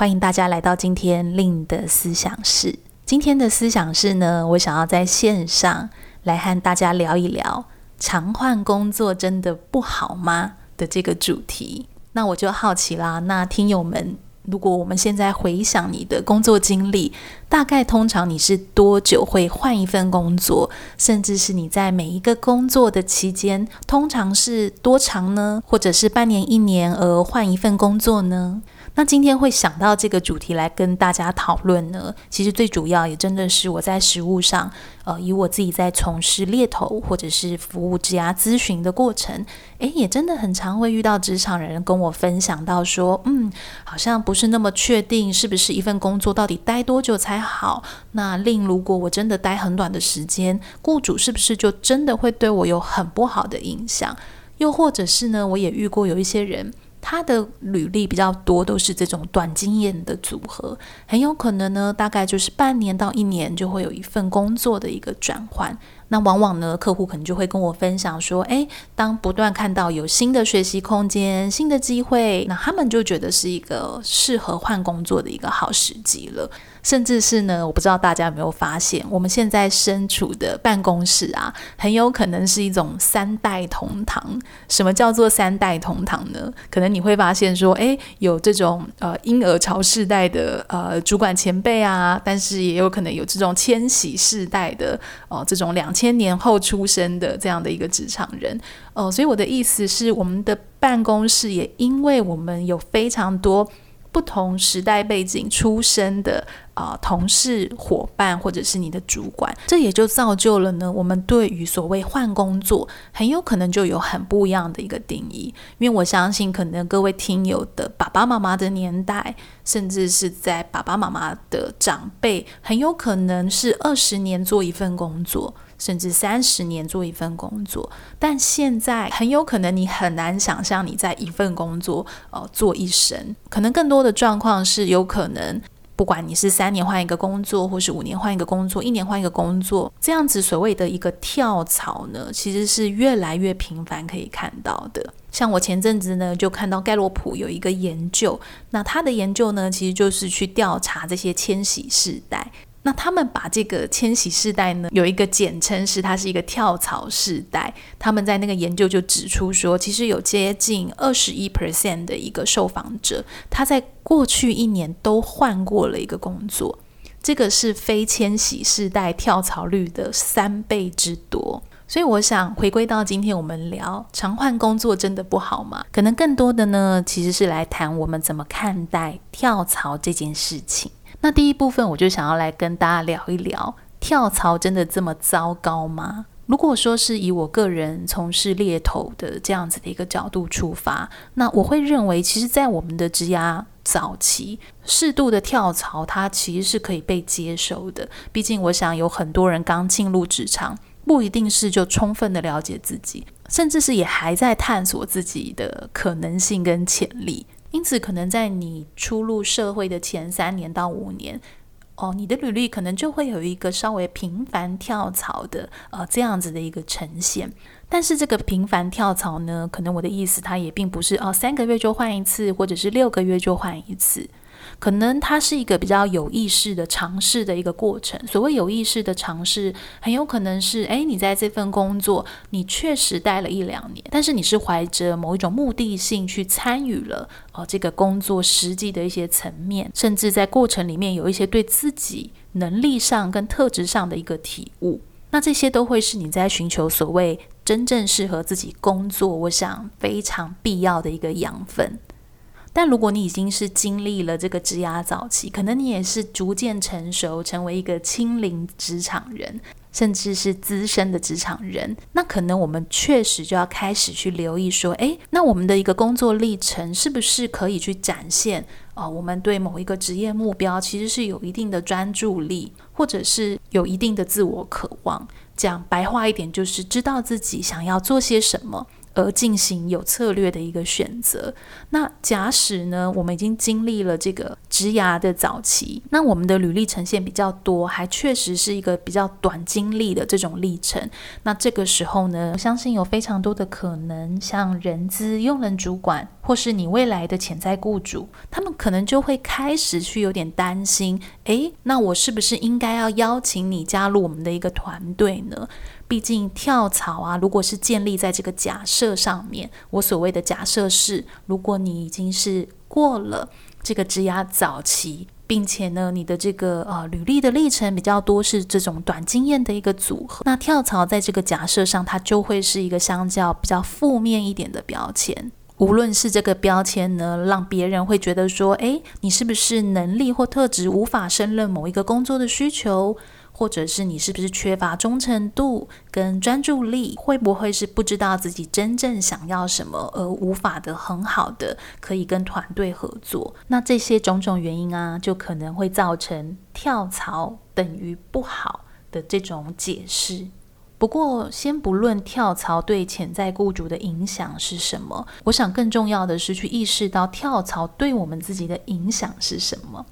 欢迎大家来到今天令的思想室。今天的思想室呢，我想要在线上来和大家聊一聊“常换工作真的不好吗”的这个主题。那我就好奇啦，那听友们。如果我们现在回想你的工作经历，大概通常你是多久会换一份工作？甚至是你在每一个工作的期间，通常是多长呢？或者是半年、一年而换一份工作呢？那今天会想到这个主题来跟大家讨论呢，其实最主要也真的是我在实务上，呃，以我自己在从事猎头或者是服务职涯咨询的过程，诶，也真的很常会遇到职场人跟我分享到说，嗯，好像不是那么确定是不是一份工作到底待多久才好。那另如果我真的待很短的时间，雇主是不是就真的会对我有很不好的影响？又或者是呢，我也遇过有一些人。他的履历比较多，都是这种短经验的组合，很有可能呢，大概就是半年到一年就会有一份工作的一个转换。那往往呢，客户可能就会跟我分享说，诶，当不断看到有新的学习空间、新的机会，那他们就觉得是一个适合换工作的一个好时机了。甚至是呢，我不知道大家有没有发现，我们现在身处的办公室啊，很有可能是一种三代同堂。什么叫做三代同堂呢？可能你会发现说，诶，有这种呃婴儿潮世代的呃主管前辈啊，但是也有可能有这种千禧世代的哦、这种两千年后出生的这样的一个职场人哦、所以我的意思是，我们的办公室也因为我们有非常多。不同时代背景出身的啊、同事伙伴，或者是你的主管，这也就造就了呢，我们对于所谓换工作，很有可能就有很不一样的一个定义。因为我相信，可能各位听友的爸爸妈妈的年代，甚至是在爸爸妈妈的长辈，很有可能是二十年做一份工作。甚至三十年做一份工作，但现在很有可能你很难想象你在一份工作呃做一生，可能更多的状况是有可能，不管你是三年换一个工作，或是五年换一个工作，一年换一个工作，这样子所谓的一个跳槽呢，其实是越来越频繁可以看到的。像我前阵子呢就看到盖洛普有一个研究，那他的研究呢其实就是去调查这些千禧世代。那他们把这个千禧世代呢，有一个简称是它是一个跳槽世代。他们在那个研究就指出说，其实有接近二十一 percent 的一个受访者，他在过去一年都换过了一个工作，这个是非千禧世代跳槽率的三倍之多。所以我想回归到今天我们聊常换工作真的不好吗？可能更多的呢，其实是来谈我们怎么看待跳槽这件事情。那第一部分，我就想要来跟大家聊一聊，跳槽真的这么糟糕吗？如果说是以我个人从事猎头的这样子的一个角度出发，那我会认为，其实，在我们的职涯早期，适度的跳槽，它其实是可以被接受的。毕竟，我想有很多人刚进入职场，不一定是就充分的了解自己，甚至是也还在探索自己的可能性跟潜力。因此，可能在你初入社会的前三年到五年，哦，你的履历可能就会有一个稍微频繁跳槽的，呃，这样子的一个呈现。但是，这个频繁跳槽呢，可能我的意思，它也并不是哦，三个月就换一次，或者是六个月就换一次。可能它是一个比较有意识的尝试的一个过程。所谓有意识的尝试，很有可能是，诶，你在这份工作，你确实待了一两年，但是你是怀着某一种目的性去参与了，哦，这个工作实际的一些层面，甚至在过程里面有一些对自己能力上跟特质上的一个体悟。那这些都会是你在寻求所谓真正适合自己工作，我想非常必要的一个养分。但如果你已经是经历了这个职涯早期，可能你也是逐渐成熟，成为一个亲临职场人，甚至是资深的职场人，那可能我们确实就要开始去留意说，诶，那我们的一个工作历程是不是可以去展现啊、呃，我们对某一个职业目标其实是有一定的专注力，或者是有一定的自我渴望。讲白话一点，就是知道自己想要做些什么。而进行有策略的一个选择。那假使呢，我们已经经历了这个职涯的早期，那我们的履历呈现比较多，还确实是一个比较短经历的这种历程。那这个时候呢，我相信有非常多的可能，像人资、用人主管，或是你未来的潜在雇主，他们可能就会开始去有点担心：诶，那我是不是应该要邀请你加入我们的一个团队呢？毕竟跳槽啊，如果是建立在这个假设上面，我所谓的假设是，如果你已经是过了这个职涯早期，并且呢，你的这个呃履历的历程比较多是这种短经验的一个组合，那跳槽在这个假设上，它就会是一个相较比较负面一点的标签。无论是这个标签呢，让别人会觉得说，诶，你是不是能力或特质无法胜任某一个工作的需求？或者是你是不是缺乏忠诚度跟专注力？会不会是不知道自己真正想要什么，而无法的很好的可以跟团队合作？那这些种种原因啊，就可能会造成跳槽等于不好的这种解释。不过，先不论跳槽对潜在雇主的影响是什么，我想更重要的是去意识到跳槽对我们自己的影响是什么。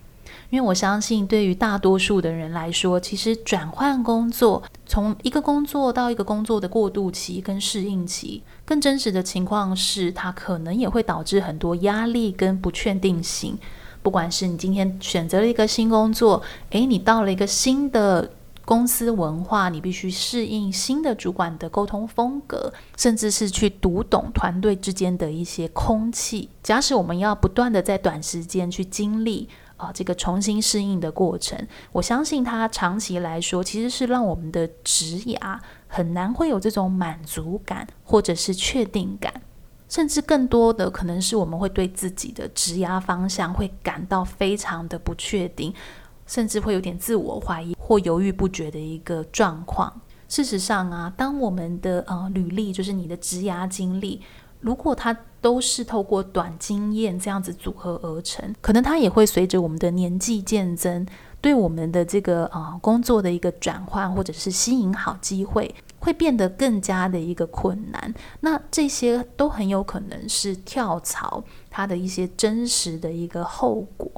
因为我相信，对于大多数的人来说，其实转换工作，从一个工作到一个工作的过渡期跟适应期，更真实的情况是，它可能也会导致很多压力跟不确定性。不管是你今天选择了一个新工作，诶，你到了一个新的公司文化，你必须适应新的主管的沟通风格，甚至是去读懂团队之间的一些空气。假使我们要不断的在短时间去经历。啊，这个重新适应的过程，我相信它长期来说其实是让我们的职涯很难会有这种满足感，或者是确定感，甚至更多的可能是我们会对自己的职涯方向会感到非常的不确定，甚至会有点自我怀疑或犹豫不决的一个状况。事实上啊，当我们的呃履历，就是你的职涯经历。如果它都是透过短经验这样子组合而成，可能它也会随着我们的年纪渐增，对我们的这个、呃、工作的一个转换或者是吸引好机会，会变得更加的一个困难。那这些都很有可能是跳槽它的一些真实的一个后果。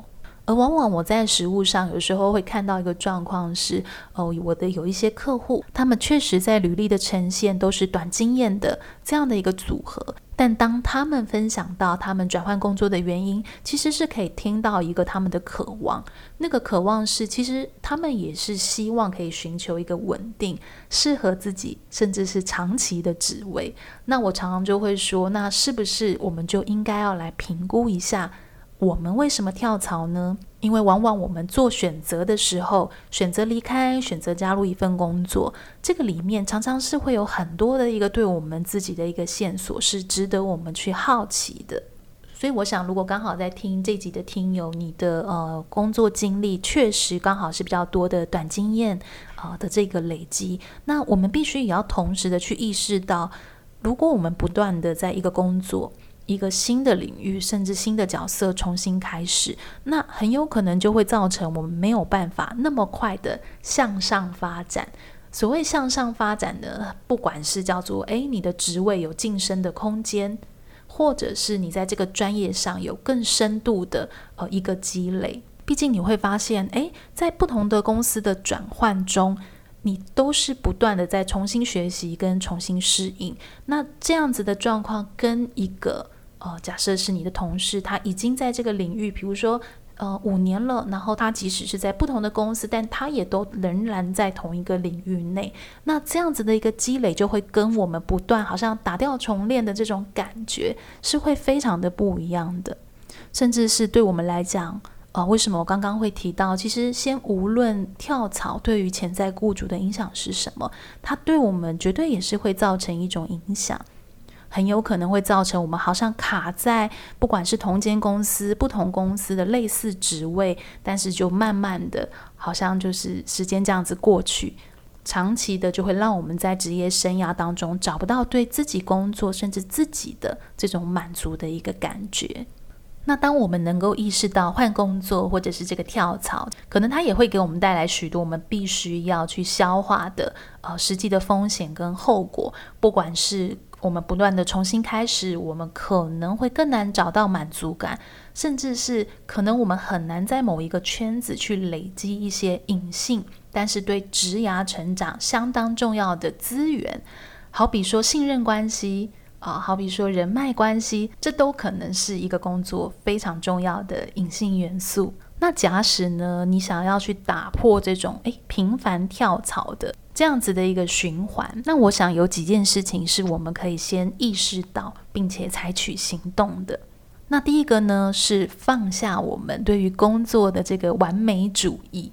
而往往我在实务上有时候会看到一个状况是，哦，我的有一些客户，他们确实在履历的呈现都是短经验的这样的一个组合。但当他们分享到他们转换工作的原因，其实是可以听到一个他们的渴望。那个渴望是，其实他们也是希望可以寻求一个稳定、适合自己，甚至是长期的职位。那我常常就会说，那是不是我们就应该要来评估一下？我们为什么跳槽呢？因为往往我们做选择的时候，选择离开、选择加入一份工作，这个里面常常是会有很多的一个对我们自己的一个线索，是值得我们去好奇的。所以，我想，如果刚好在听这集的听友，你的呃工作经历确实刚好是比较多的短经验啊、的这个累积，那我们必须也要同时的去意识到，如果我们不断的在一个工作，一个新的领域，甚至新的角色重新开始，那很有可能就会造成我们没有办法那么快的向上发展。所谓向上发展呢，不管是叫做诶，你的职位有晋升的空间，或者是你在这个专业上有更深度的呃一个积累。毕竟你会发现，诶，在不同的公司的转换中，你都是不断的在重新学习跟重新适应。那这样子的状况跟一个呃，假设是你的同事，他已经在这个领域，比如说呃五年了，然后他即使是在不同的公司，但他也都仍然在同一个领域内。那这样子的一个积累，就会跟我们不断好像打掉重练的这种感觉，是会非常的不一样的。甚至是对我们来讲，呃，为什么我刚刚会提到，其实先无论跳槽对于潜在雇主的影响是什么，它对我们绝对也是会造成一种影响。很有可能会造成我们好像卡在不管是同间公司、不同公司的类似职位，但是就慢慢的，好像就是时间这样子过去，长期的就会让我们在职业生涯当中找不到对自己工作甚至自己的这种满足的一个感觉。那当我们能够意识到换工作或者是这个跳槽，可能它也会给我们带来许多我们必须要去消化的呃实际的风险跟后果。不管是我们不断的重新开始，我们可能会更难找到满足感，甚至是可能我们很难在某一个圈子去累积一些隐性，但是对职涯成长相当重要的资源，好比说信任关系。啊，好比说人脉关系，这都可能是一个工作非常重要的隐性元素。那假使呢，你想要去打破这种诶频繁跳槽的这样子的一个循环，那我想有几件事情是我们可以先意识到，并且采取行动的。那第一个呢，是放下我们对于工作的这个完美主义。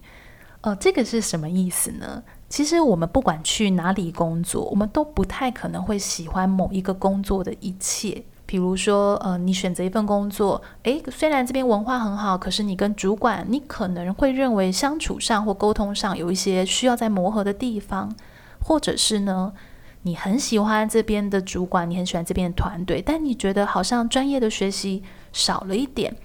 呃，这个是什么意思呢？其实我们不管去哪里工作，我们都不太可能会喜欢某一个工作的一切。比如说，呃，你选择一份工作，诶，虽然这边文化很好，可是你跟主管，你可能会认为相处上或沟通上有一些需要在磨合的地方，或者是呢，你很喜欢这边的主管，你很喜欢这边的团队，但你觉得好像专业的学习少了一点。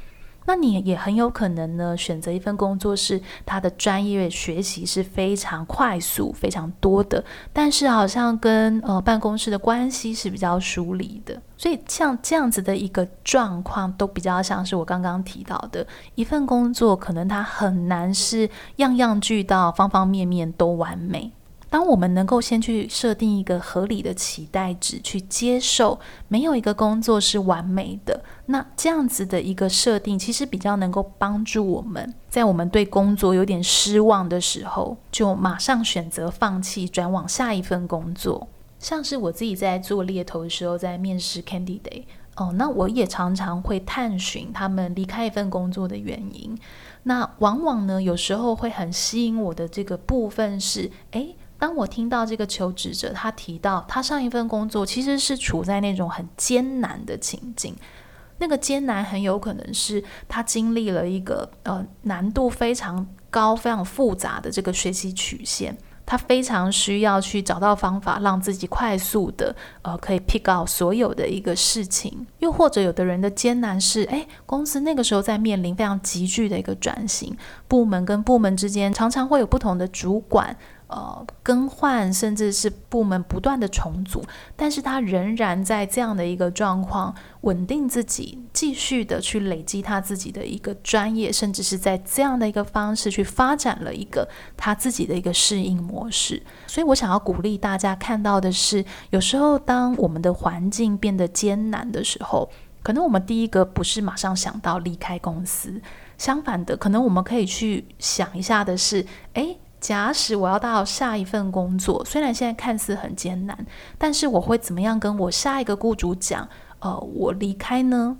那你也很有可能呢，选择一份工作是他的专业学习是非常快速、非常多的，但是好像跟呃办公室的关系是比较疏离的。所以像这样子的一个状况，都比较像是我刚刚提到的一份工作，可能它很难是样样俱到、方方面面都完美。当我们能够先去设定一个合理的期待值，去接受没有一个工作是完美的，那这样子的一个设定，其实比较能够帮助我们在我们对工作有点失望的时候，就马上选择放弃，转往下一份工作。像是我自己在做猎头的时候，在面试 candidate 哦，那我也常常会探寻他们离开一份工作的原因。那往往呢，有时候会很吸引我的这个部分是，诶。当我听到这个求职者他提到他上一份工作其实是处在那种很艰难的情境，那个艰难很有可能是他经历了一个呃难度非常高、非常复杂的这个学习曲线，他非常需要去找到方法让自己快速的呃可以 pick out 所有的一个事情，又或者有的人的艰难是哎公司那个时候在面临非常急剧的一个转型，部门跟部门之间常常会有不同的主管。呃，更换甚至是部门不断的重组，但是他仍然在这样的一个状况稳定自己，继续的去累积他自己的一个专业，甚至是在这样的一个方式去发展了一个他自己的一个适应模式。所以我想要鼓励大家看到的是，有时候当我们的环境变得艰难的时候，可能我们第一个不是马上想到离开公司，相反的，可能我们可以去想一下的是，诶。假使我要到下一份工作，虽然现在看似很艰难，但是我会怎么样跟我下一个雇主讲？呃，我离开呢？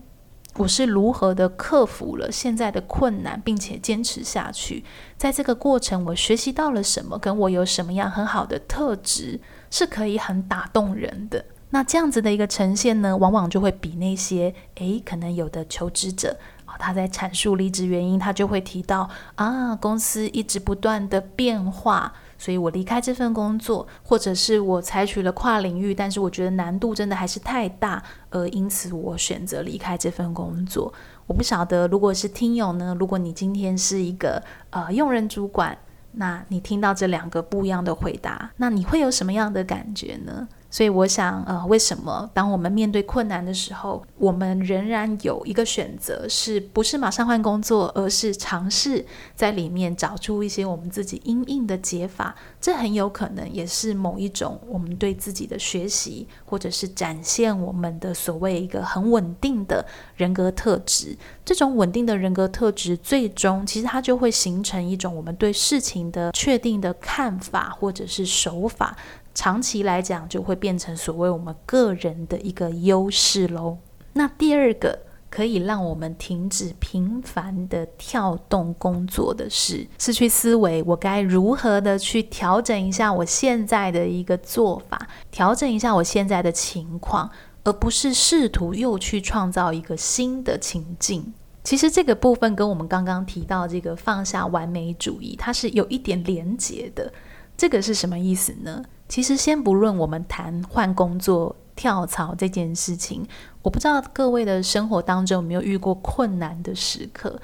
我是如何的克服了现在的困难，并且坚持下去？在这个过程，我学习到了什么？跟我有什么样很好的特质，是可以很打动人的。那这样子的一个呈现呢，往往就会比那些诶，可能有的求职者。他在阐述离职原因，他就会提到啊，公司一直不断的变化，所以我离开这份工作，或者是我采取了跨领域，但是我觉得难度真的还是太大，而因此我选择离开这份工作。我不晓得，如果是听友呢，如果你今天是一个呃用人主管，那你听到这两个不一样的回答，那你会有什么样的感觉呢？所以我想，呃，为什么当我们面对困难的时候，我们仍然有一个选择，是不是马上换工作，而是尝试在里面找出一些我们自己因应的解法？这很有可能也是某一种我们对自己的学习，或者是展现我们的所谓一个很稳定的人格特质。这种稳定的人格特质，最终其实它就会形成一种我们对事情的确定的看法，或者是手法。长期来讲，就会变成所谓我们个人的一个优势喽。那第二个可以让我们停止频繁的跳动工作的是，是去思维我该如何的去调整一下我现在的一个做法，调整一下我现在的情况，而不是试图又去创造一个新的情境。其实这个部分跟我们刚刚提到这个放下完美主义，它是有一点连结的。这个是什么意思呢？其实，先不论我们谈换工作跳槽这件事情，我不知道各位的生活当中有没有遇过困难的时刻。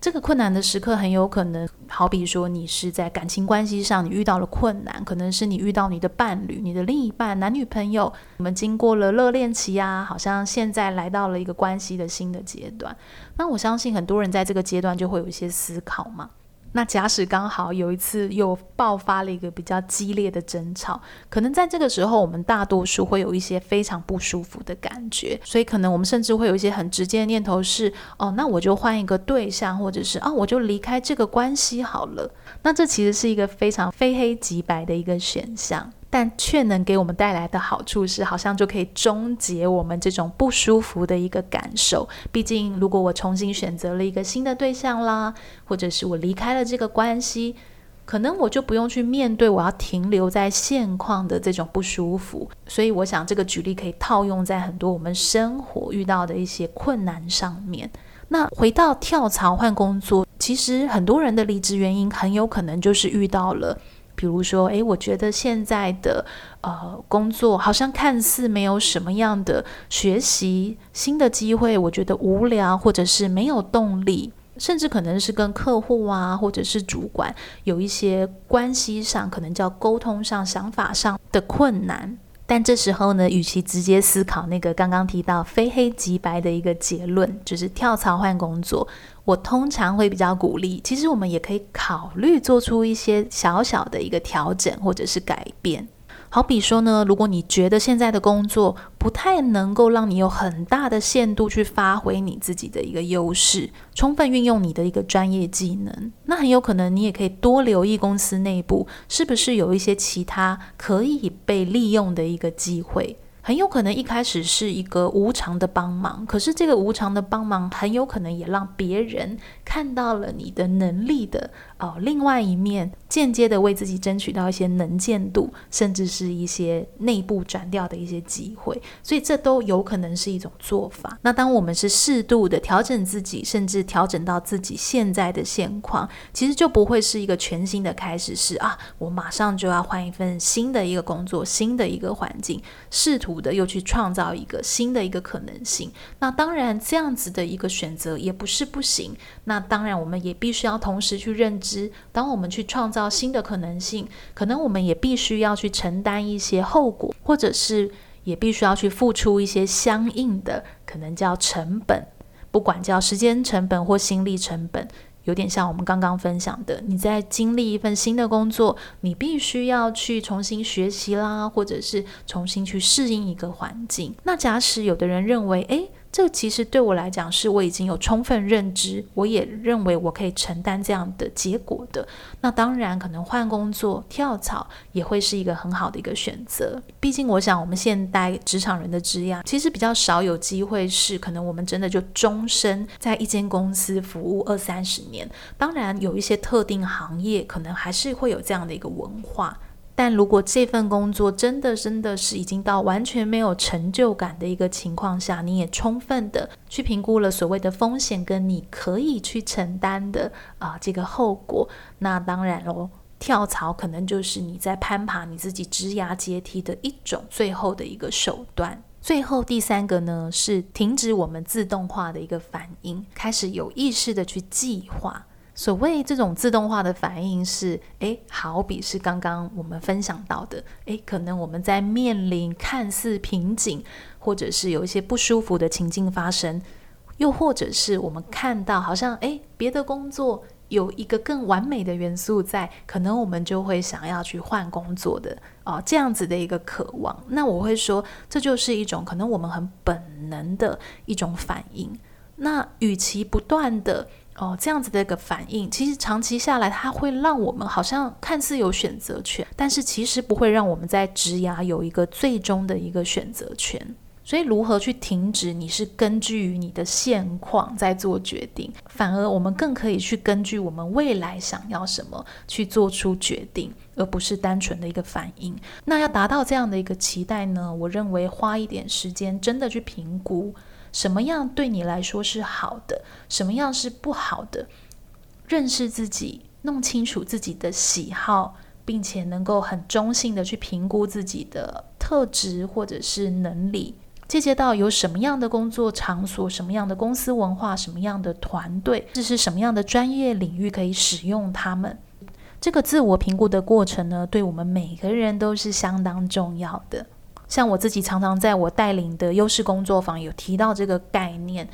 这个困难的时刻很有可能，好比说你是在感情关系上你遇到了困难，可能是你遇到你的伴侣、你的另一半、男女朋友，你们经过了热恋期啊，好像现在来到了一个关系的新的阶段。那我相信很多人在这个阶段就会有一些思考嘛。那假使刚好有一次又爆发了一个比较激烈的争吵，可能在这个时候，我们大多数会有一些非常不舒服的感觉，所以可能我们甚至会有一些很直接的念头是：哦，那我就换一个对象，或者是啊，我就离开这个关系好了。那这其实是一个非常非黑即白的一个选项。但却能给我们带来的好处是，好像就可以终结我们这种不舒服的一个感受。毕竟，如果我重新选择了一个新的对象啦，或者是我离开了这个关系，可能我就不用去面对我要停留在现况的这种不舒服。所以，我想这个举例可以套用在很多我们生活遇到的一些困难上面。那回到跳槽换工作，其实很多人的离职原因很有可能就是遇到了。比如说，诶，我觉得现在的呃工作好像看似没有什么样的学习新的机会，我觉得无聊，或者是没有动力，甚至可能是跟客户啊，或者是主管有一些关系上，可能叫沟通上、想法上的困难。但这时候呢，与其直接思考那个刚刚提到非黑即白的一个结论，就是跳槽换工作，我通常会比较鼓励，其实我们也可以考虑做出一些小小的一个调整或者是改变。好比说呢，如果你觉得现在的工作不太能够让你有很大的限度去发挥你自己的一个优势，充分运用你的一个专业技能，那很有可能你也可以多留意公司内部是不是有一些其他可以被利用的一个机会。很有可能一开始是一个无偿的帮忙，可是这个无偿的帮忙很有可能也让别人看到了你的能力的哦另外一面，间接的为自己争取到一些能见度，甚至是一些内部转调的一些机会，所以这都有可能是一种做法。那当我们是适度的调整自己，甚至调整到自己现在的现况，其实就不会是一个全新的开始，是啊，我马上就要换一份新的一个工作，新的一个环境，试图。的又去创造一个新的一个可能性，那当然这样子的一个选择也不是不行。那当然我们也必须要同时去认知，当我们去创造新的可能性，可能我们也必须要去承担一些后果，或者是也必须要去付出一些相应的可能叫成本，不管叫时间成本或心力成本。有点像我们刚刚分享的，你在经历一份新的工作，你必须要去重新学习啦，或者是重新去适应一个环境。那假使有的人认为，诶……这其实对我来讲，是我已经有充分认知，我也认为我可以承担这样的结果的。那当然，可能换工作、跳槽也会是一个很好的一个选择。毕竟，我想我们现代职场人的职涯，其实比较少有机会是可能我们真的就终身在一间公司服务二三十年。当然，有一些特定行业，可能还是会有这样的一个文化。但如果这份工作真的真的是已经到完全没有成就感的一个情况下，你也充分的去评估了所谓的风险跟你可以去承担的啊、这个后果，那当然喽，跳槽可能就是你在攀爬你自己职涯阶梯的一种最后的一个手段。最后第三个呢，是停止我们自动化的一个反应，开始有意识的去计划。所谓这种自动化的反应是，诶，好比是刚刚我们分享到的，诶，可能我们在面临看似瓶颈，或者是有一些不舒服的情境发生，又或者是我们看到好像，诶，别的工作有一个更完美的元素在，可能我们就会想要去换工作的哦，这样子的一个渴望。那我会说，这就是一种可能我们很本能的一种反应。那与其不断的哦，这样子的一个反应，其实长期下来，它会让我们好像看似有选择权，但是其实不会让我们在职涯有一个最终的一个选择权。所以，如何去停止？你是根据于你的现况在做决定，反而我们更可以去根据我们未来想要什么去做出决定，而不是单纯的一个反应。那要达到这样的一个期待呢？我认为花一点时间，真的去评估。什么样对你来说是好的，什么样是不好的？认识自己，弄清楚自己的喜好，并且能够很中性的去评估自己的特质或者是能力，借鉴到有什么样的工作场所、什么样的公司文化、什么样的团队，这是什么样的专业领域可以使用他们。这个自我评估的过程呢，对我们每个人都是相当重要的。像我自己常常在我带领的优势工作坊有提到这个概念。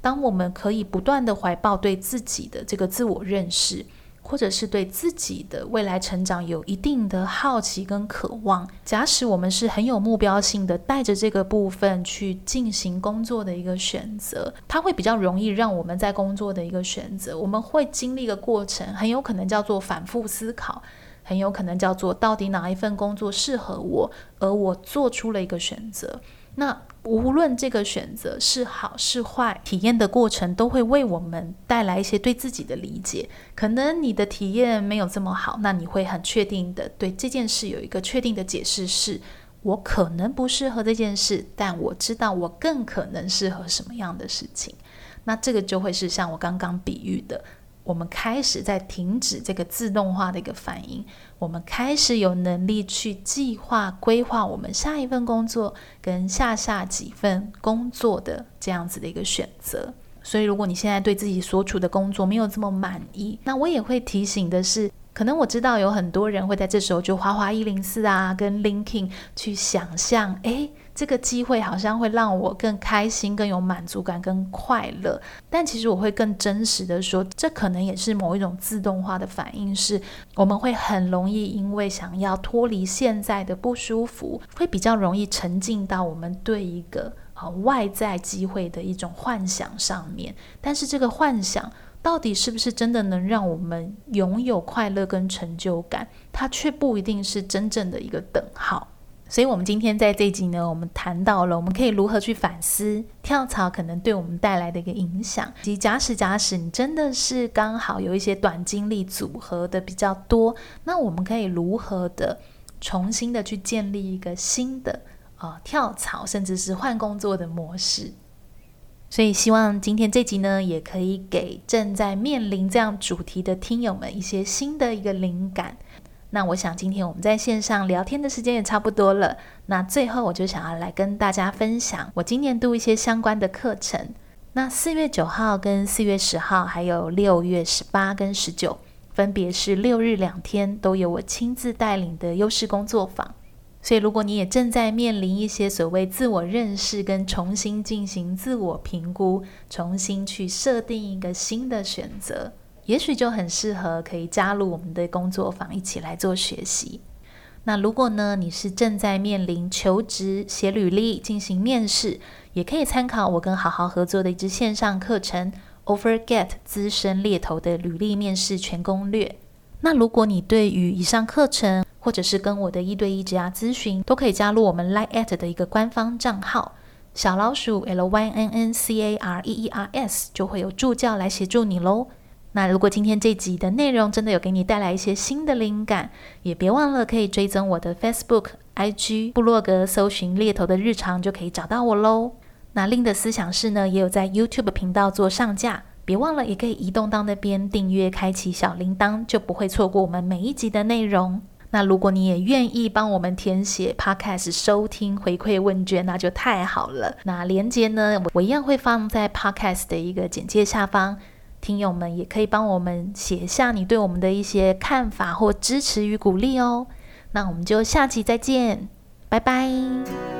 当我们可以不断地怀抱对自己的这个自我认识，或者是对自己的未来成长有一定的好奇跟渴望，假使我们是很有目标性的，带着这个部分去进行工作的一个选择，它会比较容易让我们在工作的一个选择，我们会经历一个过程，很有可能叫做反复思考，很有可能叫做到底哪一份工作适合我，而我做出了一个选择。那无论这个选择是好是坏，体验的过程都会为我们带来一些对自己的理解。可能你的体验没有这么好，那你会很确定的对这件事有一个确定的解释是：我可能不适合这件事，但我知道我更可能适合什么样的事情。那这个就会是像我刚刚比喻的。我们开始在停止这个自动化的一个反应，我们开始有能力去计划、规划我们下一份工作跟下下几份工作的这样子的一个选择。所以，如果你现在对自己所处的工作没有这么满意，那我也会提醒的是，可能我知道有很多人会在这时候就花花一零四啊，跟 LinkedIn 去想象，诶。这个机会好像会让我更开心、更有满足感、更快乐。但其实我会更真实的说，这可能也是某一种自动化的反应，是我们会很容易因为想要脱离现在的不舒服，会比较容易沉浸到我们对一个呃外在机会的一种幻想上面。但是这个幻想到底是不是真的能让我们拥有快乐跟成就感？它却不一定是真正的一个等号。所以，我们今天在这集呢，我们谈到了我们可以如何去反思跳槽可能对我们带来的一个影响，以及假使假使你真的是刚好有一些短经历组合的比较多，那我们可以如何的重新的去建立一个新的啊、呃、跳槽，甚至是换工作的模式。所以，希望今天这集呢，也可以给正在面临这样主题的听友们一些新的一个灵感。那我想今天我们在线上聊天的时间也差不多了。那最后我就想要来跟大家分享我今年度一些相关的课程。那四月九号跟四月十号，还有六月十八跟十九，分别是六日两天，都有我亲自带领的优势工作坊。所以如果你也正在面临一些所谓自我认识跟重新进行自我评估，重新去设定一个新的选择。也许就很适合可以加入我们的工作坊，一起来做学习。那如果呢，你是正在面临求职、写履历、进行面试，也可以参考我跟好好合作的一支线上课程《OfferGet 资深猎头的履历面试全攻略》。那如果你对于以上课程，或者是跟我的一对一职涯咨询，都可以加入我们 Line at 的一个官方账号小老鼠 L Y N N C A R E E R S，就会有助教来协助你喽。那如果今天这集的内容真的有给你带来一些新的灵感，也别忘了可以追踪我的 Facebook、IG、部落格，搜寻猎头的日常就可以找到我喽。那 Lin 的思想室呢，也有在 YouTube 频道做上架，别忘了也可以移动到那边订阅，开启小铃铛，就不会错过我们每一集的内容。那如果你也愿意帮我们填写 Podcast 收听回馈问卷，那就太好了。那连接呢，我一样会放在 Podcast 的一个简介下方。听友们也可以帮我们写下你对我们的一些看法或支持与鼓励哦。那我们就下期再见，拜拜。